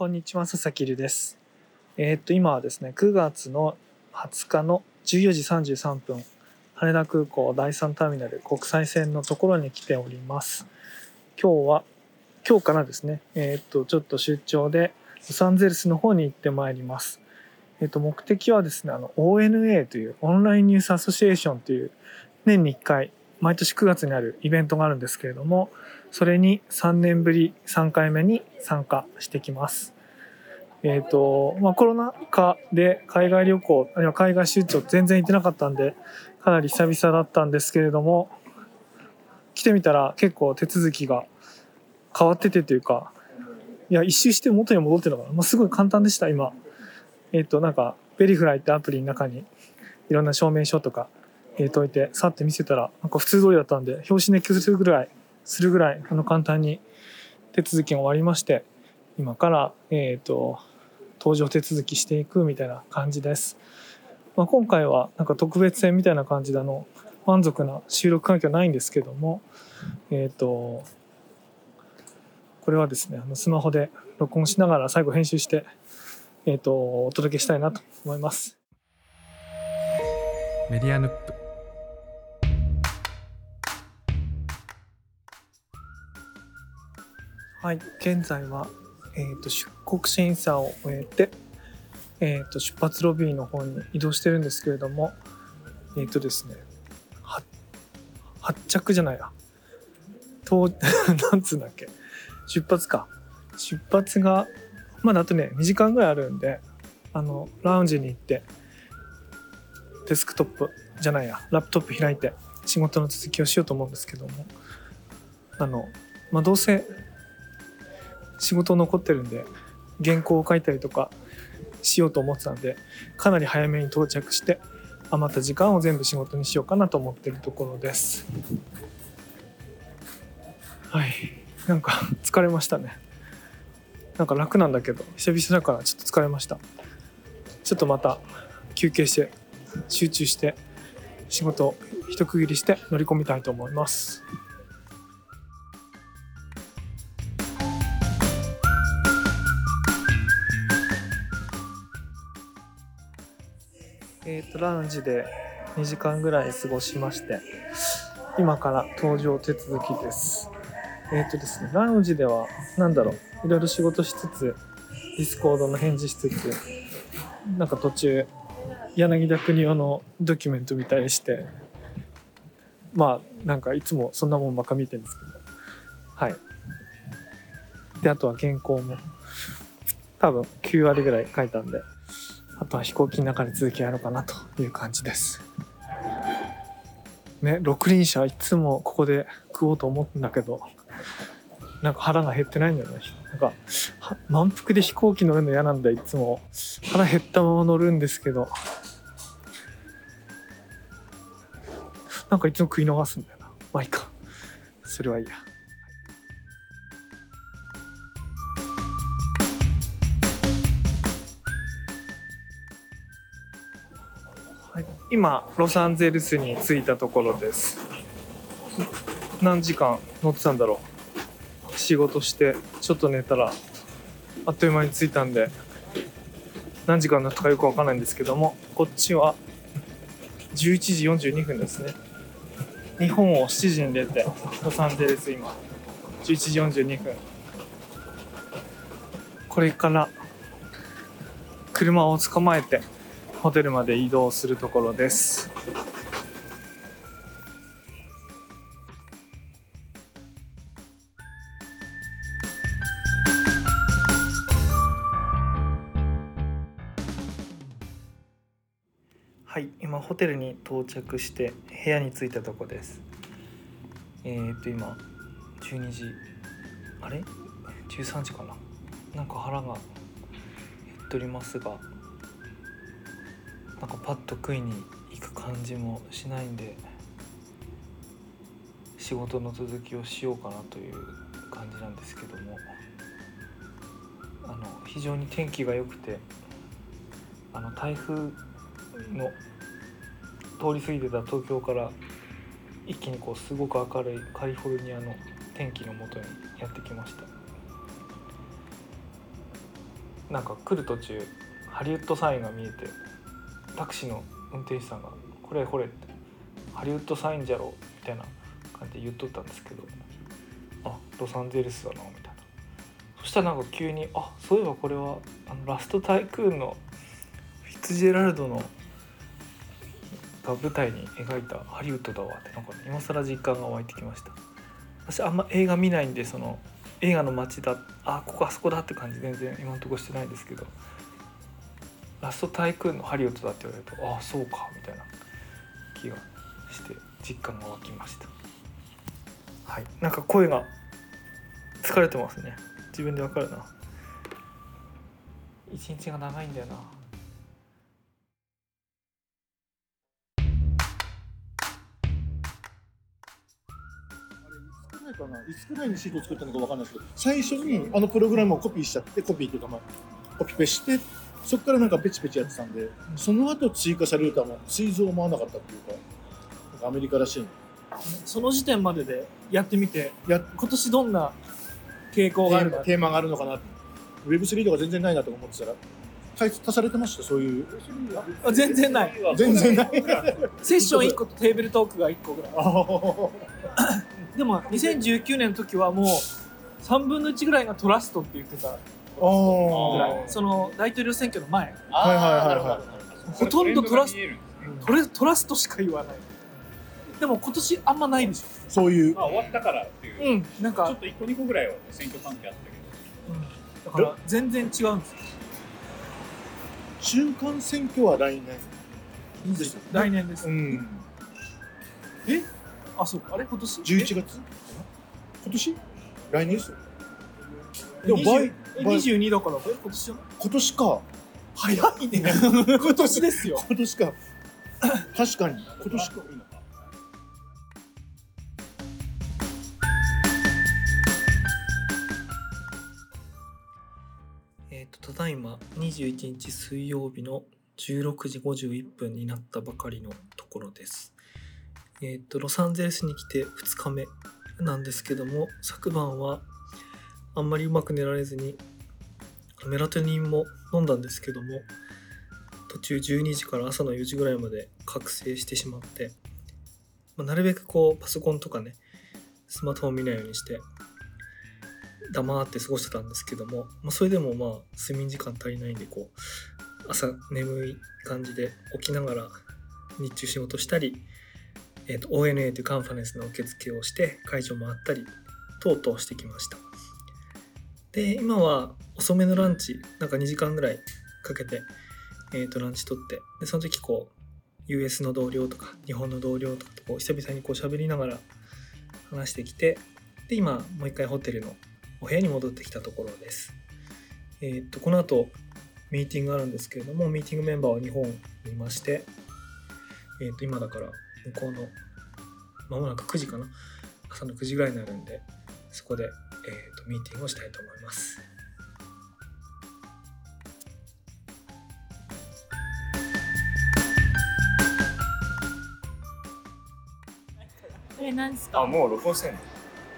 こんにちは、佐々木留です。えーっと、今はですね、9月の20日の14時33分、羽田空港第3ターミナル国際線のところに来ております。今日は、今日からですね、えーっと、ちょっと出張でロサンゼルスの方に行ってまいります。えーっと、目的はですね、あの、ONA というオンラインニュースアソシエーションという年に1回、毎年9月にあるイベントがあるんですけれども、それに3年ぶり3回目に参加してきます。えっ、と、まあコロナ禍で海外旅行、あるいは海外出張全然行ってなかったんで、かなり久々だったんですけれども、来てみたら結構手続きが変わっててというか、いや、一周して元に戻ってるのかな。まあ、すごい簡単でした、今。えっ、と、なんか、ベリフライってアプリの中にいろんな証明書とか入れといて、さって見せたら、なんか普通通りだったんで、表紙熱気するぐらい、するぐらい、あの、簡単に手続きが終わりまして、今から、えっ、と、搭乗手続きしていくみたいな感じです。まあ、今回は、なんか特別編みたいな感じで、あの、満足な収録環境はないんですけども、えっ、と、これはですね、あのスマホで録音しながら最後編集して、えっ、と、お届けしたいなと思います。メディアヌップはい、現在は、えー、と出国審査を終えて、えー、と出発ロビーの方に移動してるんですけれどもえっ、とですねは発着じゃないや。なんつうんだっけ。出発か。出発がまだあとね2時間ぐらいあるんであのラウンジに行ってデスクトップじゃないや。ラップトップ開いて仕事の続きをしようと思うんですけども。あのまあどうせ仕事残ってるんで原稿を書いたりとかしようと思ってたんでかなり早めに到着して余った時間を全部仕事にしようかなと思ってるところです。はい。なんか 疲れましたね。なんか楽なんだけど久々だからちょっと疲れました。ちょっとまた休憩して集中して仕事を一区切りして乗り込みたいと思います。えー、とラウンジで2時間ぐらい過ごしまして今から搭乗手続きです。えっ、とですねラウンジでは何だろういろいろ仕事しつつ Discord の返事しつつなんか途中柳田国夫のドキュメント見たりしてまあなんかいつもそんなもんばっか見てるんですけど。はい。であとは原稿も多分9割ぐらい書いたんであとは飛行機の中で続きやろうかなという感じです。ね、六輪車いつもここで食おうと思うんだけど、なんか腹が減ってないんだよね。なんか、満腹で飛行機乗るの嫌なんだ、いつも。腹減ったまま乗るんですけど、なんかいつも食い逃すんだよな。まあいいか。それはいいや。今ロサンゼルスに着いたところです。何時間乗ってたんだろう。仕事してちょっと寝たらあっという間に着いたんで何時間だったかよくわかんないんですけどもこっちは11時42分ですね。日本を7時に出てロサンゼルス今11時42分。これから車を捕まえてホテルまで移動するところです。はい、今ホテルに到着して部屋に着いたとこです。えー、っと今12時あれ ?13 時かな？なんか腹が減っておりますがかパッと食いに行く感じもしないんで仕事の続きをしようかなという感じなんですけどもあの非常に天気が良くてあの台風の通り過ぎてた東京から一気にこうすごく明るいカリフォルニアの天気のもとにやってきました。なんか来る途中ハリウッドサインが見えてタクシーの運転手さんが「これこれ」って「ハリウッドサインじゃろ」みたいな感じで言っとったんですけど「あロサンゼルスだな」みたいな。そしたらなんか急に「あそういえばこれはあのラストタイクーンのフィッツジェラルドのが舞台に描いたハリウッドだわ」ってなんか今更実感が湧いてきました。私あんま映画見ないんでその映画の街だあここあそこだって感じ全然今のとこしてないですけどラストタイクーンのハリウッドだって言われるとああそうかみたいな気がして実感が湧きました。はい。なんか声が疲れてますね。自分でわかるな。一日が長いんだよな。いつくらいかな？いつくらいにシートを作ったのかわかんないですけど最初にあのプログラムをコピーしちゃってコピーっていうかまあコピペしてそこからなんかペチペチやってたんでその後追加されるとはもう追蔵思わなかったっていうかなんかアメリカらしいその時点まででやってみてや今年どんな傾向があるか。テーマがあるのかな Web3 とか全然ないなと思ってたら足足されてました？そういう。あ全然ない。全然ない。セッション1個とテーブルトークが1個ぐらい。あでも2019年の時はもう3分の1ぐらいがトラストって言ってたぐあらい。その大統領選挙の前。はいはいはいはい。ほとんどトラスト。レトレトラストしか言わない。でも今年あんまないでしそういう。まあ終わったからっていう、ょうん。なんか。ちょっと1個2個ぐらいは選挙関係あったけど。うん。だから全然違うんですよ。中間選挙は来年。ですよ。来年です。うん。あそう。かあれ？今年？11月？今年？来年ですよ。えでもバイ20えバイ22だからえ今年じゃない？今年か。早いね。今年ですよ。今年か。確かに。今年か。えっ、とただいま21日水曜日の16時51分になったばかりのところです。えっ、とロサンゼルスに来て2日目なんですけども昨晩はあんまりうまく寝られずにメラトニンも飲んだんですけども途中12時から朝の4時ぐらいまで覚醒してしまって、まあなるべくこうパソコンとかねスマートフォン見ないようにして黙って過ごしてたんですけども、まあ、それでもまあ睡眠時間足りないんでこう朝眠い感じで起きながら日中仕事したり、えー、と ONA というカンファレンスの受付をして会場回ったり等々してきました。で今は遅めのランチなんか2時間ぐらいかけて、えー、とランチ取ってでその時こう US の同僚とか日本の同僚とかとこう久々にこう喋りながら話してきてで今もう一回ホテルのお部屋に戻ってきたところです。えーっと、この後、ミーティングがあるんですけれども、ミーティングメンバーは日本にいまして、えーっと、今だから、向こうの、まもなく9時かな？朝の9時ぐらいになるんで、そこで、えーっと、ミーティングをしたいと思います。これ何ですあかもう録音してんの？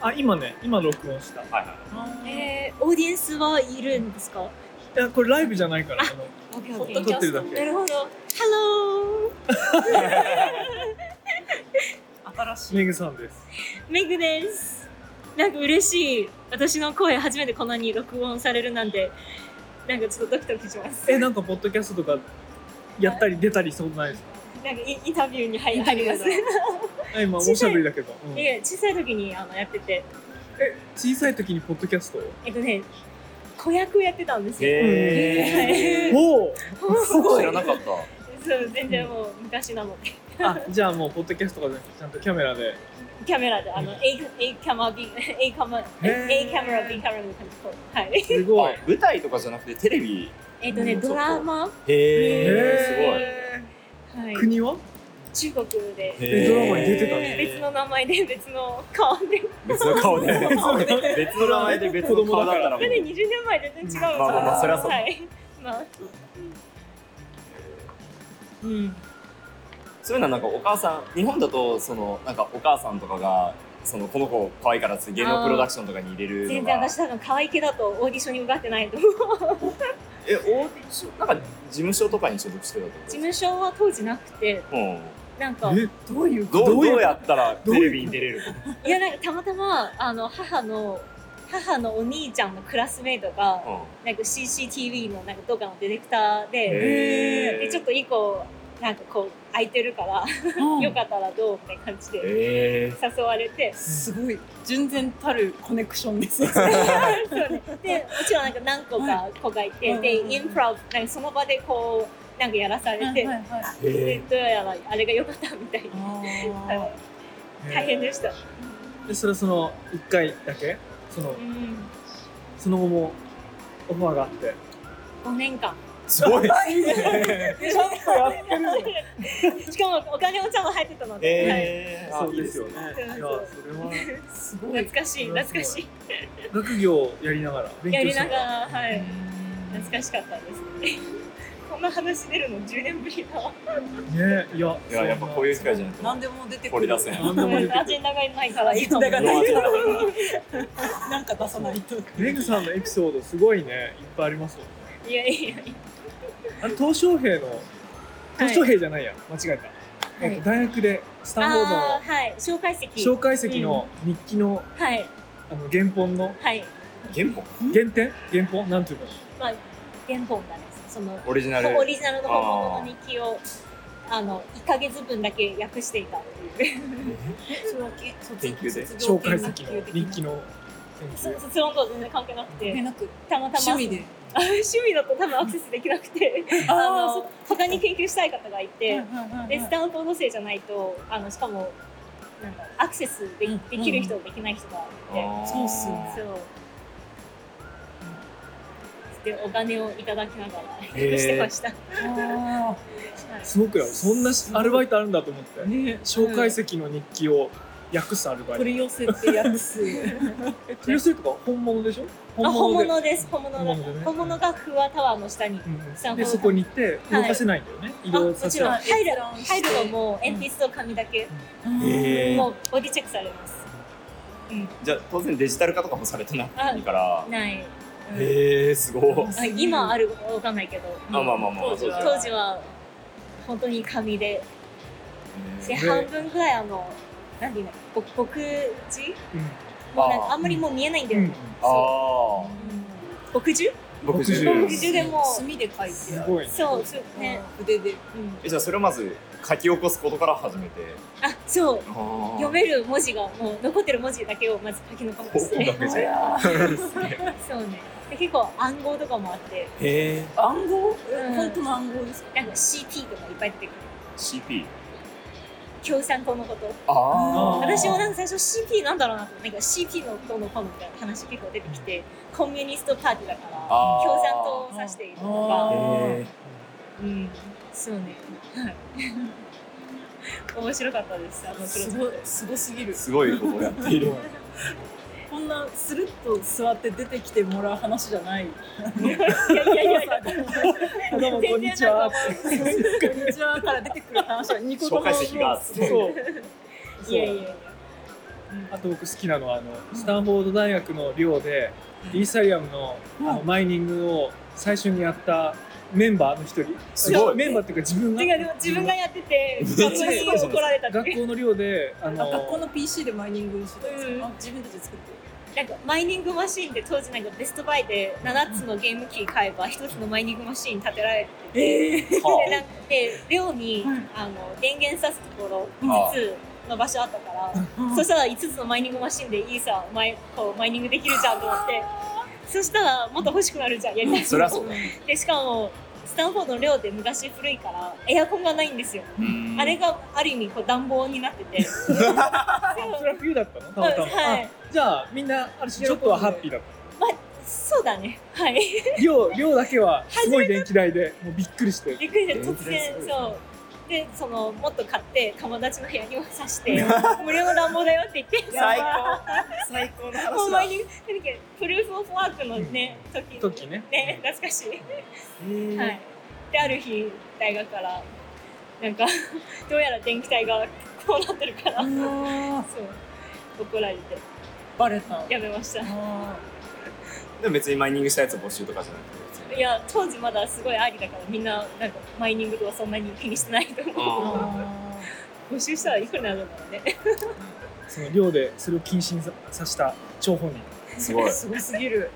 あ、今ね、今録音した。いはいはいえー、オーディエンスはいるんですか？や、これライブじゃないから、あの、オッケーオッケー撮ってるだけなるほど。Hello! 新しい。メグさんです。メグです。なんか嬉しい。私の声初めてこんなに録音されるなんて、なんかちょっとドキドキします。え、なんか、ポッドキャストとか、やったり出たりそうないですか？なんかインインタビューに入入ります。あ今、おしゃべりだけど。うんいや小さい時にあのやってて、え、小さい時にポッドキャストを？えっとね、子役やってたんですよ。へーおお すごい知ら。なかったそう、全然もう昔なので。あ、じゃあもう、ポッドキャストとかじゃなくて、ちゃんとキャメラで。キャメラで、あの、A, A カマ、B、A カマ、へー。A カメラ、B カメラの感じと。はい。すごい。舞台とかじゃなくてテレビ。えっとね、うん。ドラマ、へへはい。ー、国は？中国で、えドラマに出てたへー。別の名前で、別の顔で。別の顔で。別の名前で別の顔だったら。それで20年前全然違うまあまあまあそりゃそう。はい。まあ、うん。そういうのはなんかお母さん日本だとそのなんかお母さんとかがそのこの子可愛いからっつ芸能プロダクションとかに入れるの全然が私多分可愛い系だとオーディションに受かってないと思う。えなんか事務所とかに所属してたと事務所は当時なくてうんなんかえどういうどうやったらテレビに出れるいやなんかたまたまあの母の母のお兄ちゃんのクラスメイトがのなんか CCTV のなんか動画のディレクターででちょっと一個なんかこう空いてるから、よかったらどうみたいな感じでえ誘われて、すごい。純然たるコネクションですね。そうね、でもちろんなんか何個か子がいて、でうん。インプロブなんかその場でこうなんかやらされて、はいはいはい。ー。でえどうやらあれが良かったみたいな。あ大変でした、でそれはその1回だけ？そのうん、その後もオファーがあって。5年間。ーすごい。ちゃんとやってるしかもお金もちゃんと入ってたので、そうですよね。いやそれはーすごい。懐かしい懐かしい。学業をやりながら勉強しなやりなががららはい。懐かしかったです。ねこんな話出るの10年ぶりだわ。ねいやいややっぱこういう機会じゃないと。何でも出てくる。掘り出せん。何でもアジェンダがないからいいかもだから。なんか出さないと。メグさんのエピソードすごいね。いっぱいありますもんねいやいやいや。あの東小平の東小平じゃないや、間違えた、えっと、大学でスタンフォードのはい。紹介席。紹介席の日記の,、はい。あの原本のはい。原本？原点？原本？なんていうのまあ原本がねそのオリジナル。オリジナルの本物の日記をあの1ヶ月分だけ訳していたっていう。それはけ卒研究で紹介席の日記の研究卒論とは全然関係なくて。関係なく。たまたま。趣味で。あ 趣味だと多分アクセスできなくて。あの他に研究したい方がいて、でスでタンフォード生じゃないとあのしかもなんだアクセスで,、うん。できる人、できない人がいて、そうっすよね。そう。でお金をいただきながら。へー。してました、あ はい。すごくよ。そんなアルバイトあるんだと思って、ーね。紹介席の日記を訳すアルバイト取り寄せて訳す。取り寄せとか本物でしょ？あ本で。物です。本物が本ね。本物がフワタワーの下にうんでそこに行って動かせないんだよね、移あ動させないもちろん。入る入るのも鉛筆と紙だけ、へー。もうボディチェックされます。じゃあ当然デジタル化とかもされてないから。ない、へえすごい。あ今あるかわかんないけど。あまあまあまあ当時は当時は本当に紙で。でへ半分ぐらいあの何ていうの？ぼ牧字うん。もうなんかあんまりもう見えないんだよ、うん。ねあ牧樹牧樹牧樹でも墨で書いてすごいね。そうそうね、筆で。うん、えじゃあそれをまず書き起こすことから始めて。あそう。読読める文字がもう残ってる文字だけをまず書き残して そうね。で結構暗号とかもあって。へえ暗号？うん。本当の暗号ですか？なんか CP とかいっぱい出てくる。CP 共産党のこと。私もなんか最初 CP なんだろうなと思ってなんか CP の党の党みたいな話結構出てきてコミュニストパーティーだから共産党を指しているとあかうんそうね。はい。面白かったです。あのすごいすごすぎる。えすごいことをやっている こんなスルッと座って出てきてもらう話じゃない。いやいやいやどうもこんにちは。こんにちはから出てくる話はニコ紹介席がそう。いやいや。いやあと僕好きなのはあのスタンフォード大学の寮でイーサリアムのあのマイニングを最初にやったメンバーの一人。すごい。メンバーっていうか自分が。自分がやってて学校に怒られた学校の寮でああの学校の PC でマイニングしてたんですうん。か、あ自分たちで作ってなんかマイニングマシーンって当時なんかベストバイで7つのゲーム機買えば1つのマイニングマシーン建てられてて。ええでなんかで寮に、うんあの電源さすところあ5つの場所あったから、そしたら5つのマイニングマシンでいいさマイこうマイニングできるじゃんと思って。そしたらもっと欲しくなるじゃんやりたいそりゃそうだでしかもスタンフォードの寮って昔古いからエアコンがないんですよ、うん。あれがある意味こう暖房になってて。それは冬だったの？たまたま、はい。あじゃあみんなある種ちょっとはハッピーだったそうだね。はい。寮寮だけはすごい電気代でもうびっくりして。びっくりして突然そうでそのもっと買って友達の部屋にもさして 無料の暖房だよって言って。最高。最高の話だ。前に何だっけプルーフ・オフ・ワークのね、時時ねね。懐かしい、はい。である日大学からなんか どうやら電気代がこうなってるから。あそう。怒られて。バレた。やめました。あでも別にマイニングしたやつ募集とかじゃなくていや当時まだすごいありだからみんななんかマイニングとかそんなに気にしてないと思う。あ募集したらいくらになるんだろうね。その寮でそれを禁止にささせた張本人ーすごい。すごすぎる。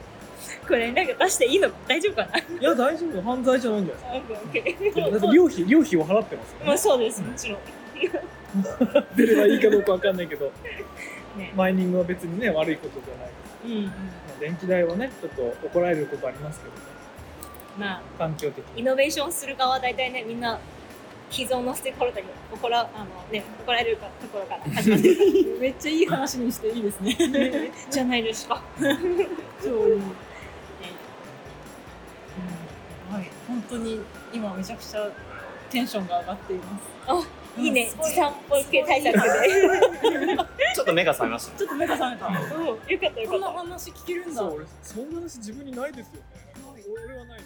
これなんか出していいの大丈夫かな？いや大丈夫。犯罪じゃないんじゃないですかだって寮費寮費を払ってますよ。ねまあそうです。もちろん。出ればいいかどうかわかんないけど。ね。マイニングは別にね悪いことじゃない、うんまあ、電気代はねちょっと怒られることありますけどねまあ環境的にイノベーションする側は大体ねみんな既存のステークホルダーに怒らあの、ね、怒られるかところから始まってる めっちゃいい話にしていいですね。じゃないですか。超いい。はい、本当に今めちゃくちゃテンションが上がっています。いいね。時短ポ系対策で。ちょっと目が覚めましたね。ちょっと目が覚めた。うん、よかったよこんなかっ話聞けるんだ。そう俺そんな話自分にないですよね。俺はない。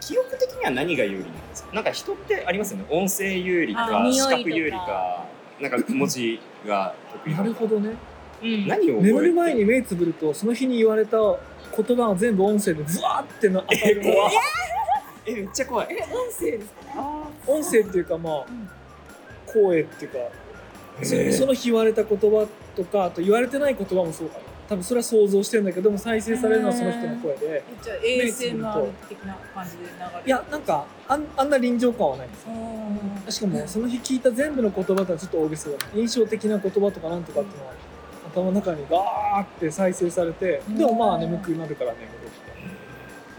記憶的には何が有利なんですか？なんか人ってありますよね。音声有利あか。視覚有利かなんか文字が得意。なるほどね。た。うん。何を覚えて？眠る前に目つぶるとその日に言われた言葉が全部音声でズワーっての当たるのは。えめっちゃ怖い。え、音声ですか？あ音声っていうかまあうん。声っていうかそその日言われた言葉とかあと言われてない言葉もそうかな。多分それは想像してるんだけども再生されるのはその人の声で。あ。じゃあ ASMR 的な感じで流れる。いやなんかあんあんな臨場感はないんです。しかもその日聞いた全部の言葉とはちょっと大げさだね印象的な言葉とかなんとかっていうのは頭の中にガーって再生されてでもまあ眠くなるから眠る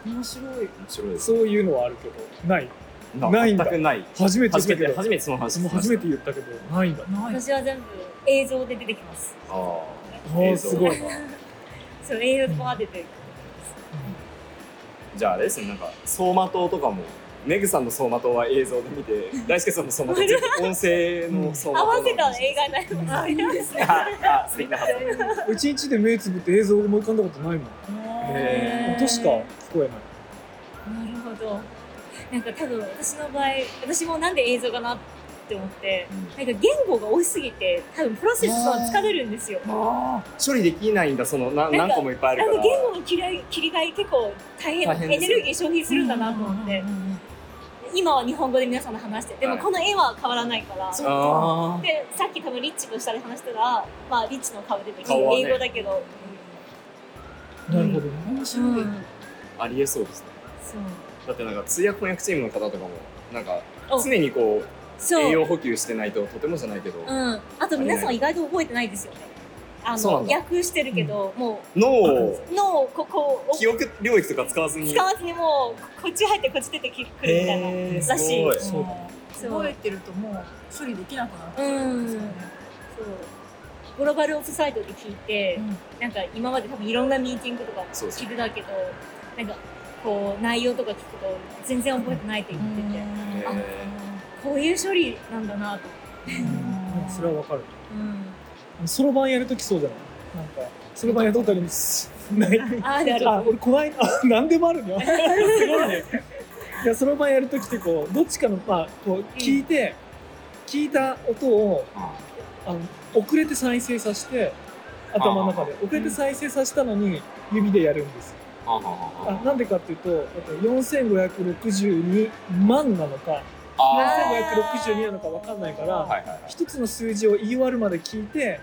面白い。面白い。ですそういうのはあるけどない。ないんだ。全くない。初めて初めて初めてその話もう初めて言ったけどないんだ。ない。私は全部映像で出てきます。ああーすごい。な そう映像が出てくる。ーじゃああれですねなんか走馬灯とかもメグさんの走馬灯は映像で見て 大輔さんの走馬灯全部音声の走馬灯合わせた映画になります。あ、いいですね。ああ素敵な発想一日で目つぶって映像思い浮かんだことないもん。へ音しか聞こえない。なるほど。なんか多分私の場合、私もなんで映像かなって思って、なんか言語が多すぎて、多分プロセスが疲れるんですよ。処理できないんだそのななんか何個もいっぱいあるから。なんか言語の切り替え切り替え結構大変エネルギー消費するんだなと思って、今は日本語で皆さんと話してでもはいこの絵は変わらないから、あでさっき多分リッチと下で話したら、まあ、リッチの顔出てきて、英語だけど、なるほどね。面白い。うん。ーありえそうですね。そう。だってなんか通訳翻訳チームの方とかもなんかお。常にこう栄養補給してないととてもじゃないけど、うん、あと皆さん意外と覚えてないですよねあの訳してるけど、も脳を。う脳をここを記憶領域とか使わずに。使わずにもうこっち入ってこっち出てくるみたいならしい。すごい。そう。そう。覚えてるともう処理できなくなっちゃうんですよね。そう。グローバルオフサイドで聞いて、うん。なんか今まで多分いろんなミーティングとか聞いてたけどなんかこう内容とか聞くと全然覚えてないって言ってて、へあこういう処理なんだなと。うん。それはわかる。うんそろばんやるときそうじゃない？なんかそろばんやったことあります？ない。あある。あるあ俺この間あ何でもあるね すごいね。いやそろばんやるときってこうどっちかのまあこう聞いて、聞いた音をあの遅れて再生させて頭の中で。遅れて再生させたのに指でやるんですよ。あなんでかっていうとだって4562万なのかあ4562なのか分かんないから、ーはいはいはい。一つの数字を言い終わるまで聞いて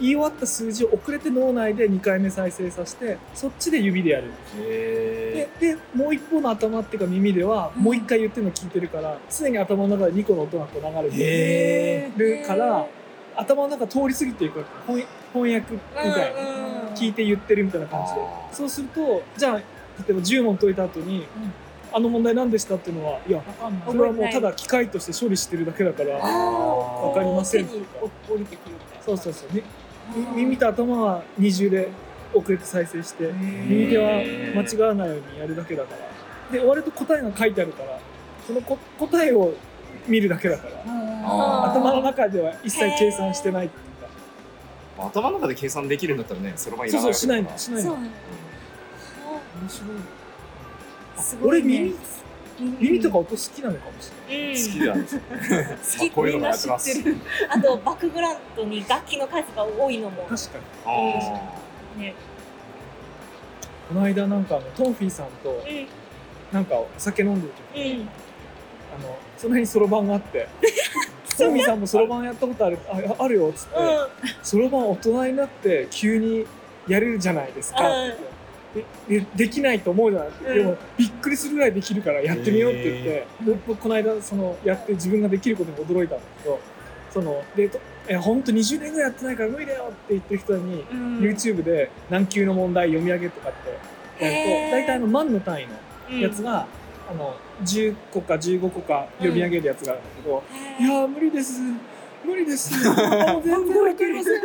言い終わった数字を遅れて脳内で2回目再生させてそっちで指でやる。んですへででもう一方の頭っていうか耳ではもう一回言ってるの聞いてるから常に頭の中で2個の音がこう流れてへるから頭の中通り過ぎていく翻翻訳みたいな。聞いて言ってるみたいな感じで。そうするとじゃあ例えば10問解いた後に、あの問題何でしたっていうのはいや。それはもうただ機械として処理してるだけだからあー。わかりません。そうそうそう、ね、み耳と頭は二重で遅れて再生して右手は間違わないようにやるだけだから。で終わると答えが書いてあるからそのこ答えを見るだけだから。頭の中では一切計算してないっていうか。頭の中で計算できるんだったらねそろばんいらないそうそうしないのしないのそう面白いすごいね。俺耳耳とか音好きなのかもしれない。うん。好きなんですよ。好き。こういうのもやってます。みんな知ってるあとバックグラウンドに楽器の数が多いのも。確かに。あねこの間なんかあのトンフィーさんとうなんかお酒飲んでる時んうん。あのその辺にそろばんがあって トンフィーさんもそろばんやったことあるああるよっつってそろばん大人になって急にやれるじゃないですかって言ってででできないと思うじゃない、うん。でもびっくりするぐらいできるからやってみようって言って、僕この間そのやって自分ができることに驚いたんだけどそのでとえ本当20年ぐらいやってないから無理だよって言ってる人に、うん。YouTube で何級の問題読み上げとかってやると大体あの万の単位のやつが、あの10個か15個か読み上げるやつがあるんだけど、いやー無理です。無理です。もう全然わかりません。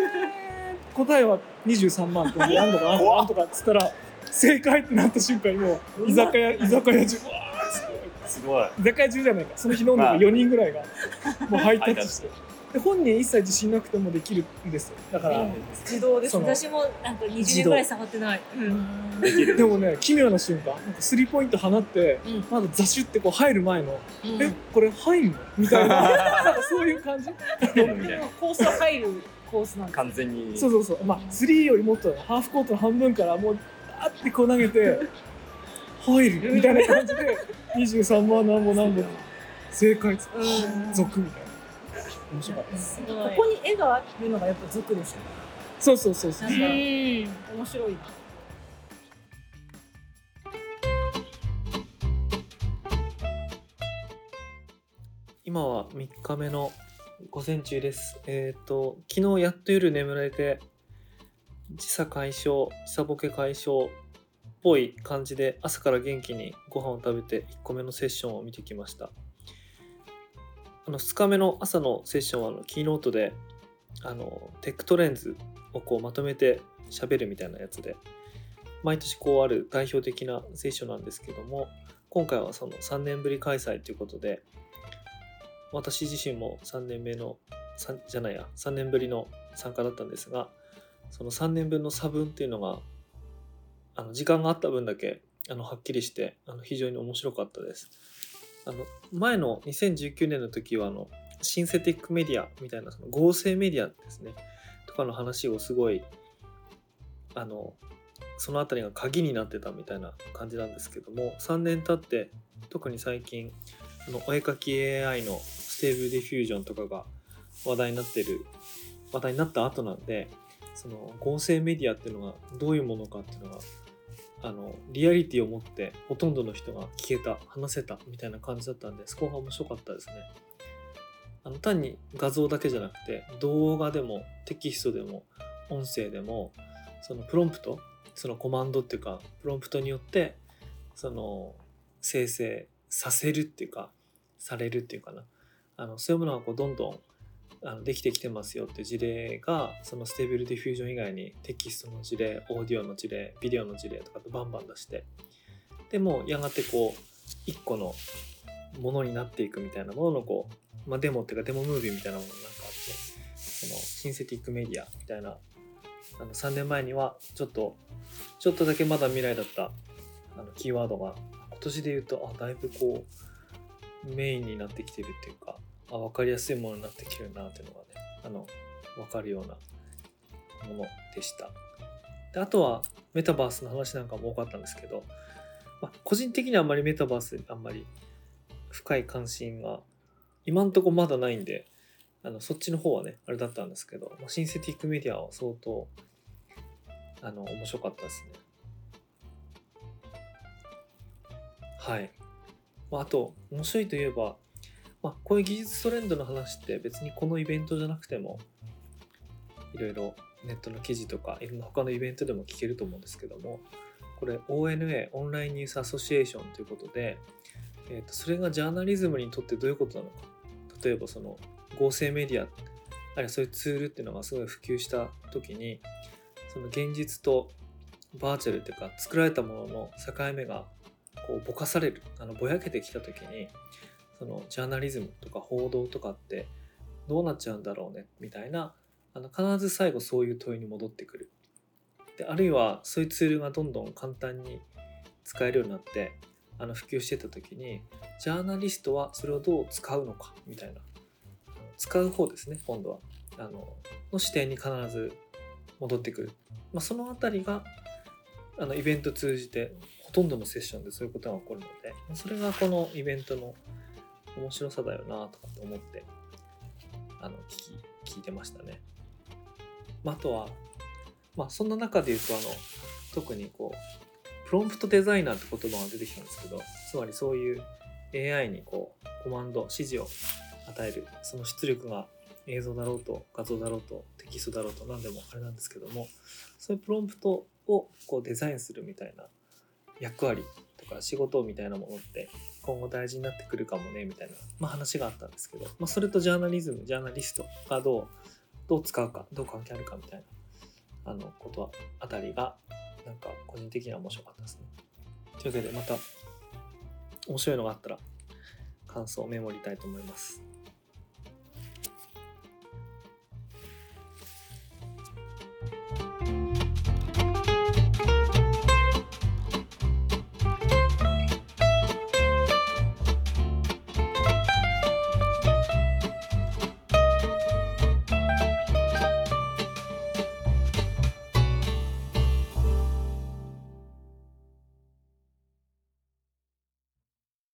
答えは23万とか何とか何とかっつったら正解ってなった瞬間にもう居酒屋居酒屋中。わーすごい。居酒屋中じゃないか。その日飲んでる4人ぐらいがもうハイタッチして。で本人一切自信なくてもできるんですよ。だから、うん。自動です。私もなんか20年ぐらい触ってない。うん。できるでもね奇妙な瞬間。なんかスリーポイント放って、うん。まだザシュってこう入る前の、うん。えこれ入んの？みたいな。なんかそういう感じ？コースは入るコースなんです。完全に。そうそうそう。まあスリーよりもっとハーフコートの半分からもうあってこう投げて入るみたいな感じで23万何本何本正解つうん続みたいな面白かったです。ここに絵があるのがやっぱ族ですよね。そうそうそうそううん。なんか面白いな。今は3日目の午前中です。えっ、と、昨日やっと夜眠れて、時差解消、時差ボケ解消っぽい感じで、朝から元気にご飯を食べて1個目のセッションを見てきました。あの2日目の朝のセッションはあのキーノートで、あの Tech Trends をこうまとめて喋るみたいなやつで、毎年こうある代表的なセッションなんですけども、今回はその3年ぶり開催ということで、私自身も3年目のじゃないや3年ぶりの参加だったんですがその3年分の差分っていうのがあの時間があった分だけあのはっきりしてあの非常に面白かったです。あの前の2019年の時はあの synthetic media みたいなその合成メディアですね。とかの話をすごいあのそのあたりが鍵になってたみたいな感じなんですけども3年経って特に最近あのお絵描き AI の Stable Diffusion とかが話題になってる話題になった後なんでその合成メディアっていうのがどういうものかっていうのがあのリアリティを持ってほとんどの人が聞けた話せたみたいな感じだったんでそこが面白かったですね。あの単に画像だけじゃなくて動画でもテキストでも音声でもそのプロンプトそのコマンドっていうかプロンプトによってその生成させるっていうかされるっていうかな。あのそういうものがこうどんどんあのできてきてますよって事例がその Stable Diffusion 以外にテキストの事例オーディオの事例ビデオの事例とかとバンバン出してでもやがてこう一個のものになっていくみたいなもののこう、まあ、デモっていうかデモムービーみたいなものなんかあってそのシンセティックメディアみたいなあの3年前にはちょっとちょっとだけまだ未来だったあのキーワードが今年で言うとあだいぶこうメインになってきてるっていうかあ分かりやすいものになってきてるなっていうのがねあの分かるようなものでした。であとはメタバースの話なんかも多かったんですけど、まあ、個人的にはあんまりメタバースにあんまり深い関心が今んとこまだないんであのそっちの方はねあれだったんですけど、まあ、シンセティックメディアは相当あの面白かったですね。はい、まあ、あと面白いといえば、まあ、こういう技術トレンドの話って別にこのイベントじゃなくてもいろいろネットの記事とかいろんな他のイベントでも聞けると思うんですけどもこれ ONA オンラインニュースアソシエーションということで、えー、とそれがジャーナリズムにとってどういうことなのか。例えばその合成メディアあるいはそういうツールっていうのがすごい普及した時にその現実とバーチャルっていうか作られたものの境目がこうぼかされる。あのぼやけてきた時にそのジャーナリズムとか報道とかってどうなっちゃうんだろうねみたいなあの必ず最後そういう問いに戻ってくる。であるいはそういうツールがどんどん簡単に使えるようになってあの普及してた時にジャーナリストはそれをどう使うのかみたいな。使う方ですね今度は。あのの視点に必ず戻ってくる、まあ、その辺りがあのイベント通じてほとんどのセッションでそういうことが起こるのでそれがこのイベントの面白さだよなとかって思ってあの聞き聞いてましたね。まあ、あとは、まあ、そんな中で言うとあの特にこうプロンプトデザイナーって言葉が出てきたんですけどつまりそういう AI にこうコマンド指示を与えるその出力が映像だろうと画像だろうとテキストだろうと何でもあれなんですけどもそういうプロンプトをこうデザインするみたいな役割か仕事みたいなものって今後大事になってくるかもねみたいな、まあ、話があったんですけど、まあ、それとジャーナリズムジャーナリストがどうどう使うかどう関係あるかみたいなあのことあたりがなんか個人的には面白かったですね。というわけでまた面白いのがあったら感想をメモりたいと思います。